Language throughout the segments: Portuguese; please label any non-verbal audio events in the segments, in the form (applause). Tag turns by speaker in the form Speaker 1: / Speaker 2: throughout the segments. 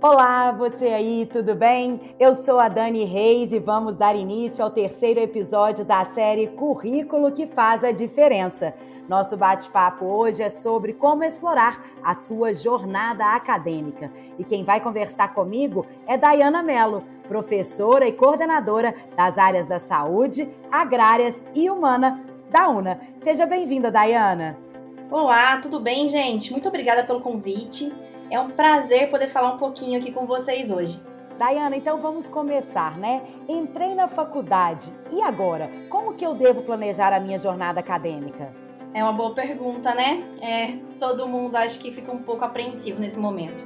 Speaker 1: Olá, você aí, tudo bem? Eu sou a Dani Reis e vamos dar início ao terceiro episódio da série Currículo que faz a diferença. Nosso bate-papo hoje é sobre como explorar a sua jornada acadêmica. E quem vai conversar comigo é Dayana Mello, professora e coordenadora das áreas da saúde, agrárias e humana da UNA. Seja bem-vinda, Dayana.
Speaker 2: Olá, tudo bem, gente? Muito obrigada pelo convite. É um prazer poder falar um pouquinho aqui com vocês hoje.
Speaker 1: Dayana, então vamos começar, né? Entrei na faculdade e agora? Como que eu devo planejar a minha jornada acadêmica?
Speaker 2: É uma boa pergunta, né? É, todo mundo acho que fica um pouco apreensivo nesse momento.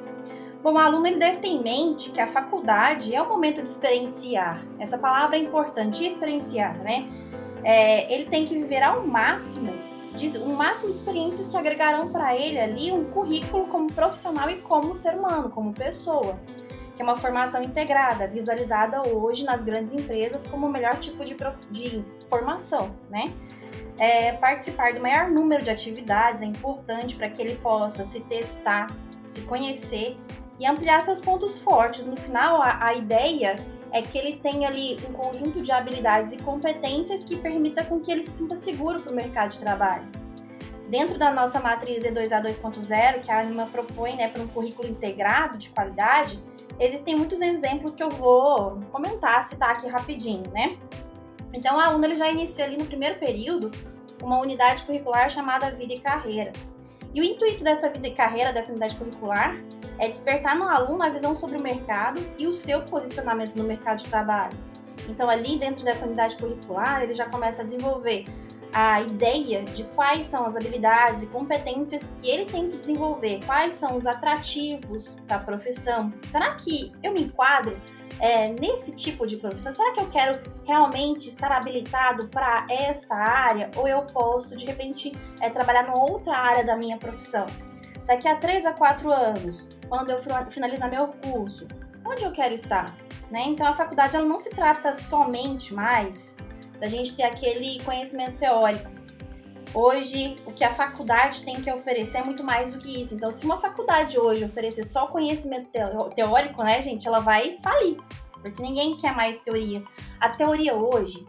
Speaker 2: Bom, o aluno ele deve ter em mente que a faculdade é o momento de experienciar. Essa palavra é importante, experienciar, né? É, ele tem que viver ao máximo de, um máximo de experiências que agregarão para ele ali um currículo como profissional e como ser humano, como pessoa, que é uma formação integrada, visualizada hoje nas grandes empresas como o melhor tipo de, prof... de formação, né? É, participar do maior número de atividades é importante para que ele possa se testar, se conhecer e ampliar seus pontos fortes. No final, a, a ideia é que ele tenha ali um conjunto de habilidades e competências que permita com que ele se sinta seguro para o mercado de trabalho. Dentro da nossa matriz E2A 2.0, que a Anima propõe né, para um currículo integrado de qualidade, existem muitos exemplos que eu vou comentar, citar aqui rapidinho, né? Então, aluno ele já inicia ali no primeiro período uma unidade curricular chamada Vida e Carreira. E o intuito dessa vida e carreira, dessa unidade curricular, é despertar no aluno a visão sobre o mercado e o seu posicionamento no mercado de trabalho. Então, ali dentro dessa unidade curricular, ele já começa a desenvolver a ideia de quais são as habilidades e competências que ele tem que desenvolver, quais são os atrativos da profissão. Será que eu me enquadro é, nesse tipo de profissão? Será que eu quero realmente estar habilitado para essa área ou eu posso, de repente, é, trabalhar em outra área da minha profissão? Daqui a 3 a 4 anos, quando eu finalizar meu curso, onde eu quero estar? Né? Então, a faculdade ela não se trata somente mais da gente ter aquele conhecimento teórico. Hoje, o que a faculdade tem que oferecer é muito mais do que isso. Então, se uma faculdade hoje oferecer só conhecimento teórico, né, gente, ela vai falir, porque ninguém quer mais teoria. A teoria hoje,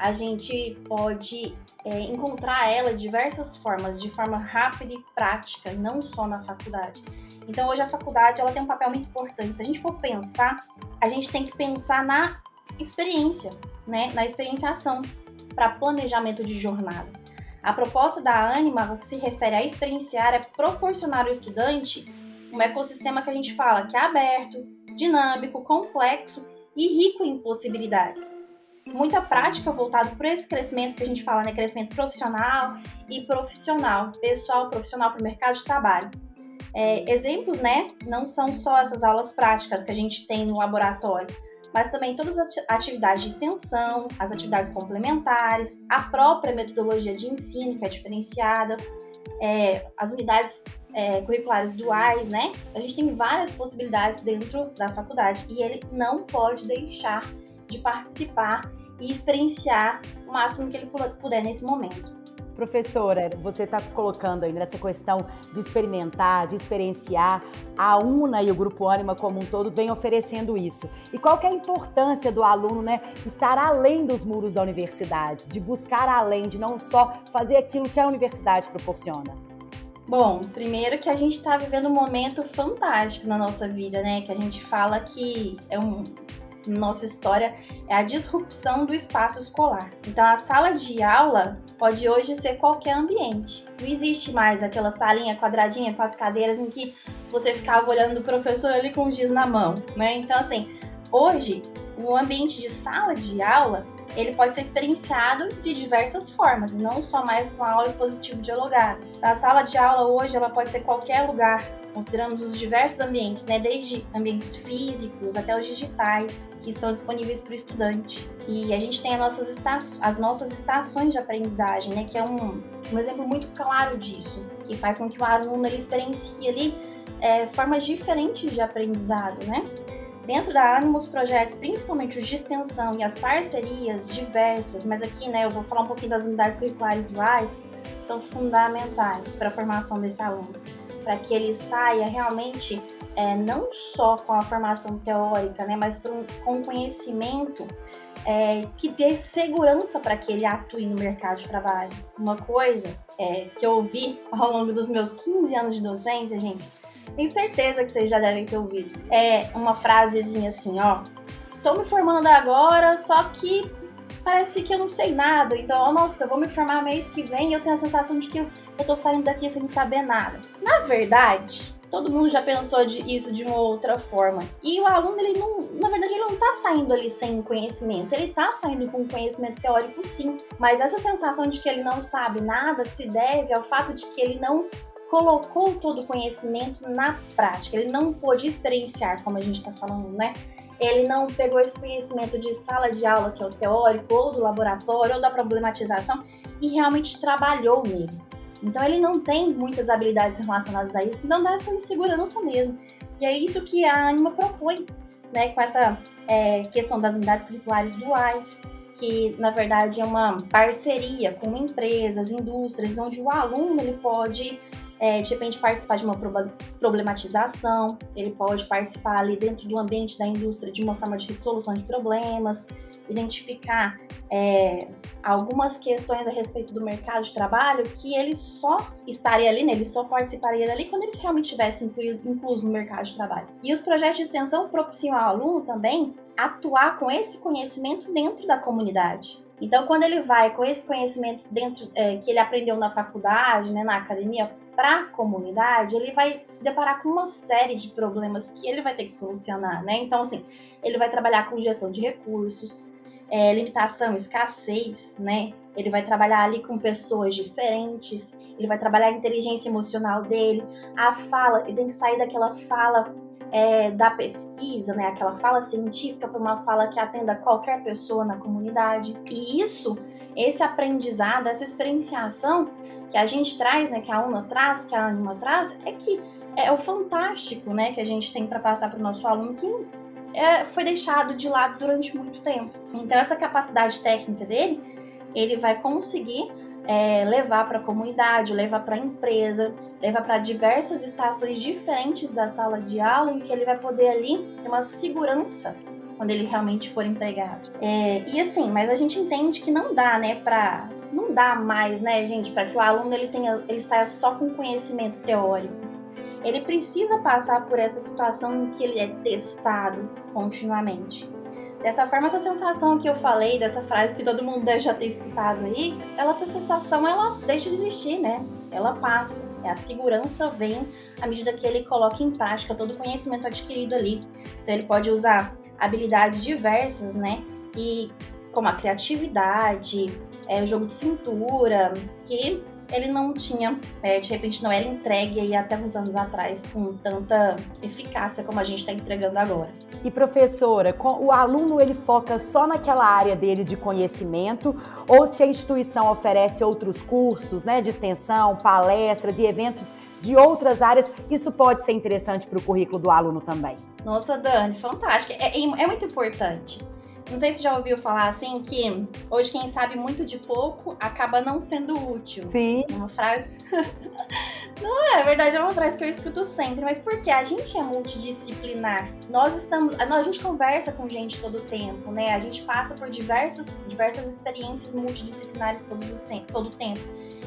Speaker 2: a gente pode é, encontrar ela de diversas formas, de forma rápida e prática, não só na faculdade. Então, hoje a faculdade ela tem um papel muito importante. Se a gente for pensar, a gente tem que pensar na experiência né, na experienciação para planejamento de jornada. A proposta da Anima, o que se refere a experienciar, é proporcionar ao estudante um ecossistema que a gente fala que é aberto, dinâmico, complexo e rico em possibilidades. Muita prática voltada para esse crescimento que a gente fala, né? Crescimento profissional e profissional, pessoal, profissional para o mercado de trabalho. É, exemplos, né? Não são só essas aulas práticas que a gente tem no laboratório, mas também todas as atividades de extensão, as atividades complementares, a própria metodologia de ensino, que é diferenciada, é, as unidades é, curriculares duais, né? A gente tem várias possibilidades dentro da faculdade e ele não pode deixar de participar e experienciar o máximo que ele puder nesse momento.
Speaker 1: Professora, você está colocando ainda essa questão de experimentar, de experienciar. A UNA e o Grupo Ânima como um todo vem oferecendo isso. E qual que é a importância do aluno né, estar além dos muros da universidade, de buscar além, de não só fazer aquilo que a universidade proporciona?
Speaker 2: Bom, primeiro que a gente está vivendo um momento fantástico na nossa vida, né? Que a gente fala que é um, nossa história é a disrupção do espaço escolar. Então, a sala de aula pode hoje ser qualquer ambiente. Não existe mais aquela salinha quadradinha com as cadeiras em que você ficava olhando o professor ali com o giz na mão, né? Então, assim, hoje, o ambiente de sala de aula ele pode ser experienciado de diversas formas, não só mais com a aula expositiva dialogada. A sala de aula hoje ela pode ser qualquer lugar, consideramos os diversos ambientes, né, desde ambientes físicos até os digitais, que estão disponíveis para o estudante. E a gente tem as nossas, as nossas estações de aprendizagem, né, que é um, um exemplo muito claro disso, que faz com que o aluno ele experiencie ali é, formas diferentes de aprendizado, né? Dentro da Animus projetos, principalmente os de extensão e as parcerias diversas, mas aqui né, eu vou falar um pouquinho das unidades curriculares duais, são fundamentais para a formação desse aluno. para que ele saia realmente é, não só com a formação teórica, né, mas com, com conhecimento é, que dê segurança para que ele atue no mercado de trabalho. Uma coisa é, que eu ouvi ao longo dos meus 15 anos de docência, gente, tenho certeza que vocês já devem ter ouvido. É uma frasezinha assim, ó. Estou me formando agora, só que parece que eu não sei nada. Então, nossa, eu vou me formar mês que vem e eu tenho a sensação de que eu, eu tô saindo daqui sem saber nada. Na verdade, todo mundo já pensou de, isso de uma outra forma. E o aluno, ele não, na verdade, ele não tá saindo ali sem conhecimento, ele tá saindo com conhecimento teórico sim, mas essa sensação de que ele não sabe nada se deve ao fato de que ele não colocou todo o conhecimento na prática, ele não pôde experienciar, como a gente está falando, né? Ele não pegou esse conhecimento de sala de aula, que é o teórico, ou do laboratório, ou da problematização, e realmente trabalhou nele. Então ele não tem muitas habilidades relacionadas a isso, então dá essa insegurança mesmo. E é isso que a Anima propõe, né, com essa é, questão das unidades curriculares duais, que na verdade é uma parceria com empresas, indústrias, onde o aluno ele pode é, de repente participar de uma problematização, ele pode participar ali dentro do ambiente da indústria de uma forma de resolução de problemas, identificar é, algumas questões a respeito do mercado de trabalho que ele só estaria ali, né, ele só participaria dali quando ele realmente estivesse incluso, incluso no mercado de trabalho. E os projetos de extensão propiciam ao aluno também atuar com esse conhecimento dentro da comunidade. Então, quando ele vai com esse conhecimento dentro é, que ele aprendeu na faculdade, né, na academia, para a comunidade, ele vai se deparar com uma série de problemas que ele vai ter que solucionar, né? Então, assim, ele vai trabalhar com gestão de recursos, é, limitação, escassez, né? Ele vai trabalhar ali com pessoas diferentes, ele vai trabalhar a inteligência emocional dele, a fala, ele tem que sair daquela fala é, da pesquisa, né? Aquela fala científica para uma fala que atenda qualquer pessoa na comunidade. E isso, esse aprendizado, essa experienciação que a gente traz, né, que a UNA traz, que a ANIMA traz, é que é o fantástico, né, que a gente tem para passar para o nosso aluno que é, foi deixado de lado durante muito tempo. Então essa capacidade técnica dele, ele vai conseguir é, levar para a comunidade, levar para a empresa, levar para diversas estações diferentes da sala de aula, em que ele vai poder ali ter uma segurança quando ele realmente for empregado. É, e assim, mas a gente entende que não dá, né, para não dá mais, né, gente, para que o aluno ele tenha, ele saia só com conhecimento teórico. Ele precisa passar por essa situação em que ele é testado continuamente. Dessa forma, essa sensação que eu falei, dessa frase que todo mundo deve já ter escutado aí, ela, essa sensação ela deixa de existir, né? Ela passa. A segurança vem à medida que ele coloca em prática todo o conhecimento adquirido ali. Então, ele pode usar habilidades diversas, né? E como a criatividade, é, o jogo de cintura, que ele não tinha, é, de repente não era entregue aí até uns anos atrás com tanta eficácia como a gente está entregando agora.
Speaker 1: E professora, o aluno ele foca só naquela área dele de conhecimento ou se a instituição oferece outros cursos, né, de extensão, palestras e eventos de outras áreas, isso pode ser interessante para o currículo do aluno também.
Speaker 2: Nossa, Dani, fantástico. É, é, é muito importante. Não sei se já ouviu falar assim que hoje quem sabe muito de pouco acaba não sendo útil.
Speaker 1: Sim.
Speaker 2: É uma frase. (laughs) não é, é verdade, é uma frase que eu escuto sempre, mas porque a gente é multidisciplinar. Nós estamos, a gente conversa com gente todo o tempo, né? A gente passa por diversos, diversas experiências multidisciplinares todo o tempo, todo o tempo.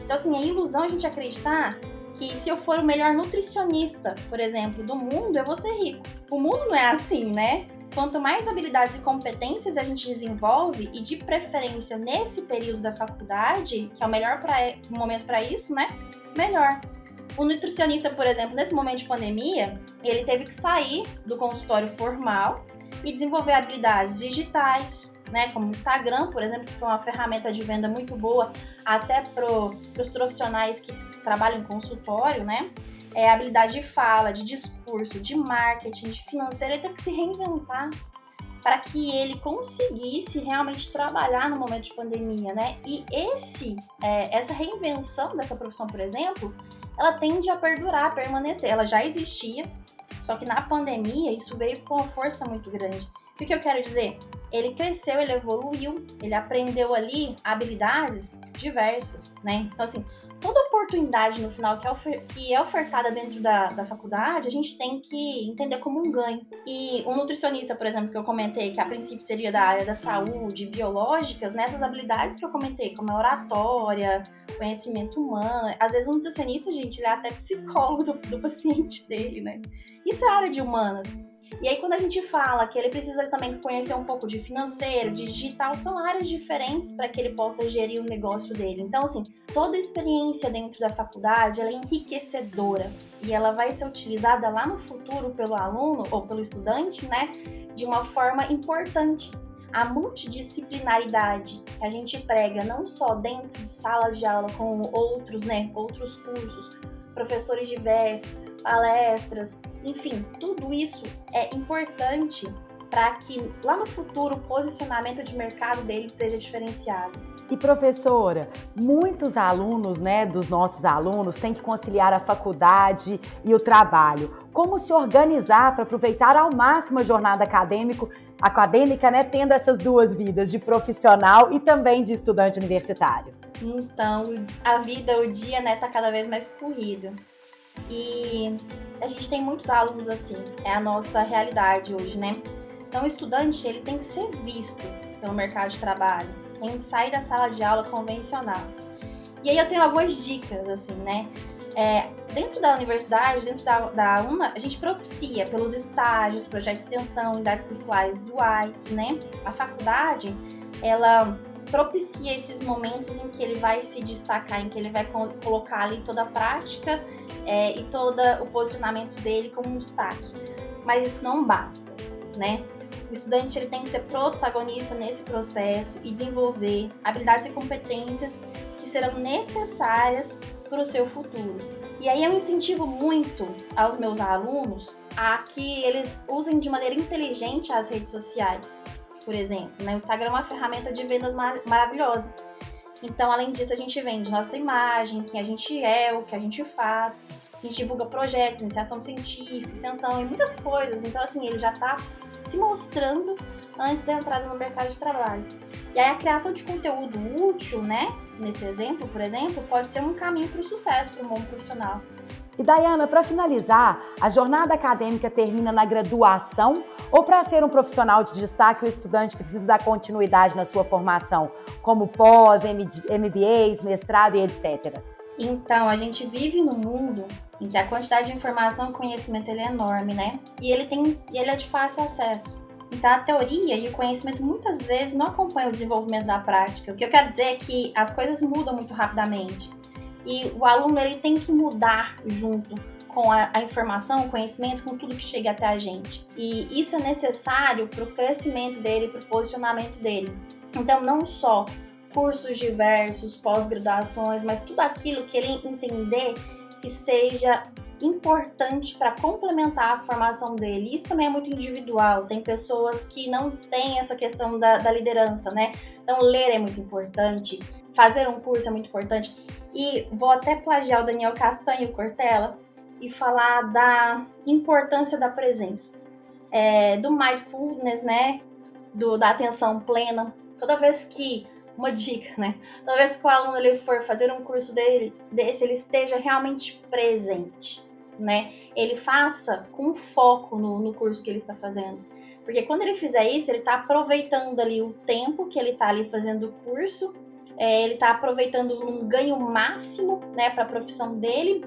Speaker 2: Então assim, é ilusão a gente acreditar que se eu for o melhor nutricionista, por exemplo, do mundo, eu vou ser rico. O mundo não é assim, né? Quanto mais habilidades e competências a gente desenvolve, e de preferência nesse período da faculdade, que é o melhor pra, momento para isso, né? Melhor. O nutricionista, por exemplo, nesse momento de pandemia, ele teve que sair do consultório formal e desenvolver habilidades digitais, né, como o Instagram, por exemplo, que foi uma ferramenta de venda muito boa até para os profissionais que trabalham em consultório, né? É, habilidade de fala, de discurso, de marketing, de financeiro, ele teve que se reinventar para que ele conseguisse realmente trabalhar no momento de pandemia, né? E esse, é, essa reinvenção dessa profissão, por exemplo, ela tende a perdurar, a permanecer. Ela já existia, só que na pandemia isso veio com uma força muito grande. O que eu quero dizer? Ele cresceu, ele evoluiu, ele aprendeu ali habilidades diversas, né? Então, assim, toda oportunidade no final que é, ofer que é ofertada dentro da, da faculdade, a gente tem que entender como um ganho. E um nutricionista, por exemplo, que eu comentei, que a princípio seria da área da saúde, biológicas, nessas habilidades que eu comentei, como a oratória, conhecimento humano, às vezes um nutricionista, gente, ele é até psicólogo do, do paciente dele, né? Isso é área de humanas. E aí, quando a gente fala que ele precisa também conhecer um pouco de financeiro, de digital, são áreas diferentes para que ele possa gerir o negócio dele. Então, assim, toda experiência dentro da faculdade é enriquecedora e ela vai ser utilizada lá no futuro pelo aluno ou pelo estudante, né, de uma forma importante. A multidisciplinaridade que a gente prega não só dentro de salas de aula com outros, né, outros cursos, professores diversos, palestras, enfim, tudo isso é importante para que lá no futuro o posicionamento de mercado dele seja diferenciado.
Speaker 1: E professora, muitos alunos, né, dos nossos alunos têm que conciliar a faculdade e o trabalho. Como se organizar para aproveitar ao máximo a jornada acadêmico, acadêmica, né, tendo essas duas vidas de profissional e também de estudante universitário?
Speaker 2: Então, a vida, o dia, né, tá cada vez mais corrido. E a gente tem muitos alunos assim, é a nossa realidade hoje, né? Então, o estudante ele tem que ser visto pelo mercado de trabalho, tem que sair da sala de aula convencional. E aí eu tenho algumas dicas, assim, né? É, dentro da universidade, dentro da, da UNA, a gente propicia pelos estágios, projetos de extensão, unidades curriculares duais, né? A faculdade, ela propicia esses momentos em que ele vai se destacar, em que ele vai colocar ali toda a prática é, e todo o posicionamento dele como um destaque. Mas isso não basta, né? O estudante ele tem que ser protagonista nesse processo e desenvolver habilidades e competências que serão necessárias para o seu futuro. E aí eu incentivo muito aos meus alunos a que eles usem de maneira inteligente as redes sociais por exemplo. Né? O Instagram é uma ferramenta de vendas mar maravilhosa. Então, além disso, a gente vende nossa imagem, quem a gente é, o que a gente faz. A gente divulga projetos, iniciação científica, extensão e muitas coisas. Então, assim, ele já está se mostrando antes da entrada no mercado de trabalho. E aí, a criação de conteúdo útil, né? Nesse exemplo, por exemplo, pode ser um caminho para o sucesso para o mundo profissional.
Speaker 1: E Dayana, para finalizar, a jornada acadêmica termina na graduação ou para ser um profissional de destaque, o estudante precisa dar continuidade na sua formação, como pós, MBAs, mestrado e etc.
Speaker 2: Então, a gente vive num mundo em que a quantidade de informação e conhecimento ele é enorme, né? E ele tem, ele é de fácil acesso. Então, a teoria e o conhecimento muitas vezes não acompanham o desenvolvimento da prática. O que eu quero dizer é que as coisas mudam muito rapidamente e o aluno ele tem que mudar junto com a, a, informação, o conhecimento, com tudo que chega até a gente. E isso é necessário para o crescimento dele, para o posicionamento dele. Então, não só cursos diversos, pós-graduações, mas tudo aquilo que ele entender que seja importante para complementar a formação dele. Isso também é muito individual. Tem pessoas que não têm essa questão da, da liderança, né? Então, ler é muito importante, fazer um curso é muito importante. E vou até plagiar o Daniel Castanho Cortella e falar da importância da presença, é, do mindfulness, né? Do, da atenção plena. Toda vez que uma dica, né? Toda vez que o aluno ele for fazer um curso dele, desse, ele esteja realmente presente, né? Ele faça com foco no, no curso que ele está fazendo. Porque quando ele fizer isso, ele está aproveitando ali o tempo que ele está ali fazendo o curso é, ele está aproveitando um ganho máximo né, para a profissão dele,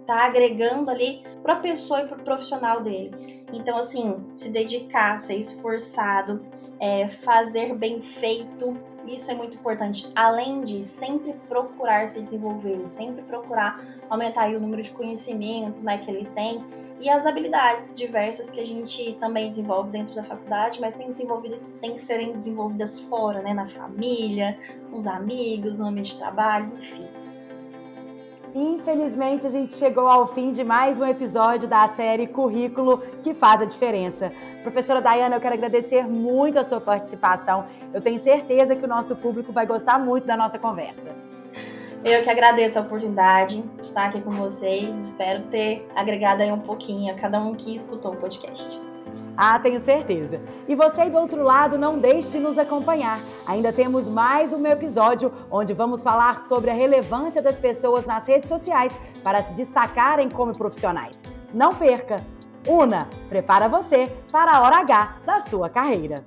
Speaker 2: está agregando ali para a pessoa e para o profissional dele. Então, assim, se dedicar, ser esforçado, é, fazer bem feito, isso é muito importante. Além de sempre procurar se desenvolver, sempre procurar aumentar o número de conhecimento né, que ele tem e as habilidades diversas que a gente também desenvolve dentro da faculdade, mas tem desenvolvido, tem que serem desenvolvidas fora, né, na família, com os amigos, no ambiente de trabalho, enfim.
Speaker 1: Infelizmente, a gente chegou ao fim de mais um episódio da série Currículo que faz a diferença. Professora Dayana, eu quero agradecer muito a sua participação. Eu tenho certeza que o nosso público vai gostar muito da nossa conversa.
Speaker 2: Eu que agradeço a oportunidade de estar aqui com vocês. Espero ter agregado aí um pouquinho a cada um que escutou o podcast.
Speaker 1: Ah, tenho certeza. E você aí do outro lado, não deixe de nos acompanhar. Ainda temos mais um episódio onde vamos falar sobre a relevância das pessoas nas redes sociais para se destacarem como profissionais. Não perca! Una, prepara você para a hora H da sua carreira.